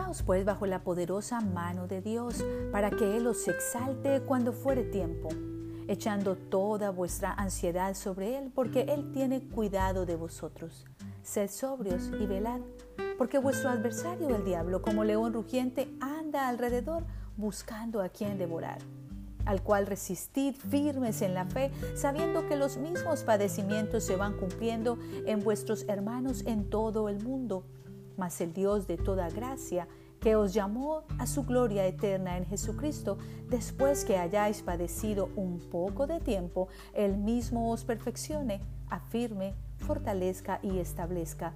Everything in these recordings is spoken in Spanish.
Postraos pues bajo la poderosa mano de Dios, para que Él os exalte cuando fuere tiempo, echando toda vuestra ansiedad sobre Él, porque Él tiene cuidado de vosotros. Sed sobrios y velad, porque vuestro adversario el diablo, como león rugiente, anda alrededor buscando a quien devorar al cual resistid firmes en la fe, sabiendo que los mismos padecimientos se van cumpliendo en vuestros hermanos en todo el mundo. Mas el Dios de toda gracia, que os llamó a su gloria eterna en Jesucristo, después que hayáis padecido un poco de tiempo, Él mismo os perfeccione, afirme, fortalezca y establezca.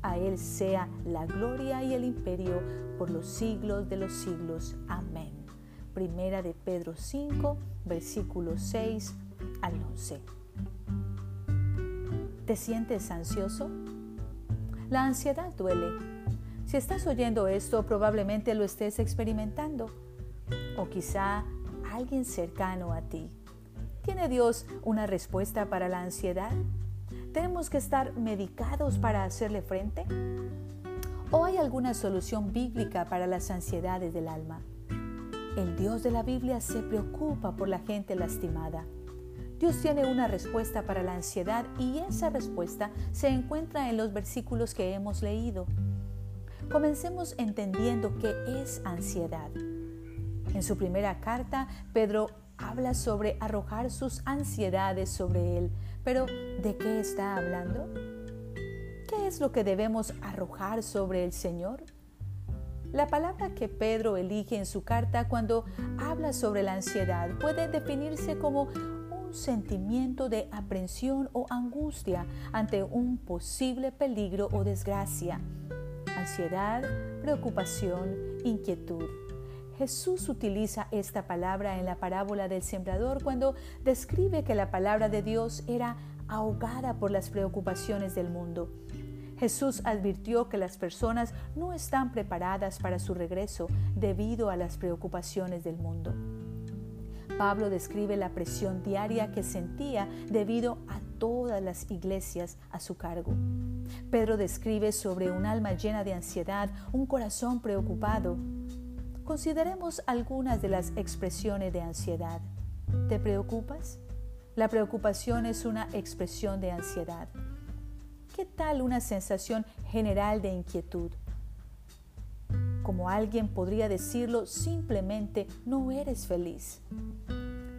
A Él sea la gloria y el imperio por los siglos de los siglos. Amén. Primera de Pedro 5, versículos 6 al 11. ¿Te sientes ansioso? La ansiedad duele. Si estás oyendo esto, probablemente lo estés experimentando. O quizá alguien cercano a ti. ¿Tiene Dios una respuesta para la ansiedad? ¿Tenemos que estar medicados para hacerle frente? ¿O hay alguna solución bíblica para las ansiedades del alma? El Dios de la Biblia se preocupa por la gente lastimada. Dios tiene una respuesta para la ansiedad y esa respuesta se encuentra en los versículos que hemos leído. Comencemos entendiendo qué es ansiedad. En su primera carta, Pedro habla sobre arrojar sus ansiedades sobre él. Pero, ¿de qué está hablando? ¿Qué es lo que debemos arrojar sobre el Señor? La palabra que Pedro elige en su carta cuando habla sobre la ansiedad puede definirse como sentimiento de aprensión o angustia ante un posible peligro o desgracia. Ansiedad, preocupación, inquietud. Jesús utiliza esta palabra en la parábola del sembrador cuando describe que la palabra de Dios era ahogada por las preocupaciones del mundo. Jesús advirtió que las personas no están preparadas para su regreso debido a las preocupaciones del mundo. Pablo describe la presión diaria que sentía debido a todas las iglesias a su cargo. Pedro describe sobre un alma llena de ansiedad, un corazón preocupado. Consideremos algunas de las expresiones de ansiedad. ¿Te preocupas? La preocupación es una expresión de ansiedad. ¿Qué tal una sensación general de inquietud? Como alguien podría decirlo, simplemente no eres feliz.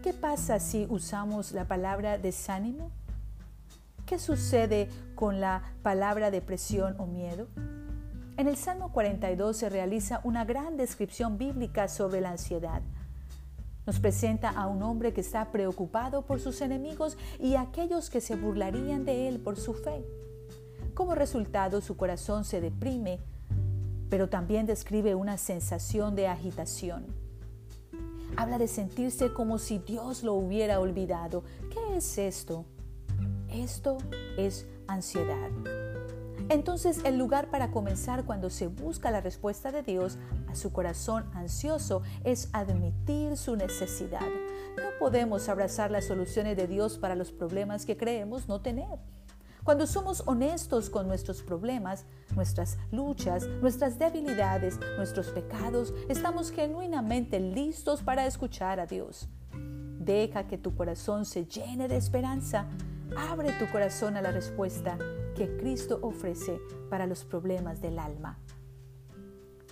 ¿Qué pasa si usamos la palabra desánimo? ¿Qué sucede con la palabra depresión o miedo? En el Salmo 42 se realiza una gran descripción bíblica sobre la ansiedad. Nos presenta a un hombre que está preocupado por sus enemigos y aquellos que se burlarían de él por su fe. Como resultado, su corazón se deprime, pero también describe una sensación de agitación. Habla de sentirse como si Dios lo hubiera olvidado. ¿Qué es esto? Esto es ansiedad. Entonces el lugar para comenzar cuando se busca la respuesta de Dios a su corazón ansioso es admitir su necesidad. No podemos abrazar las soluciones de Dios para los problemas que creemos no tener. Cuando somos honestos con nuestros problemas, nuestras luchas, nuestras debilidades, nuestros pecados, estamos genuinamente listos para escuchar a Dios. Deja que tu corazón se llene de esperanza. Abre tu corazón a la respuesta que Cristo ofrece para los problemas del alma.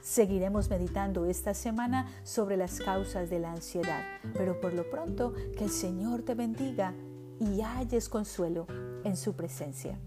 Seguiremos meditando esta semana sobre las causas de la ansiedad, pero por lo pronto que el Señor te bendiga y halles consuelo en su presencia.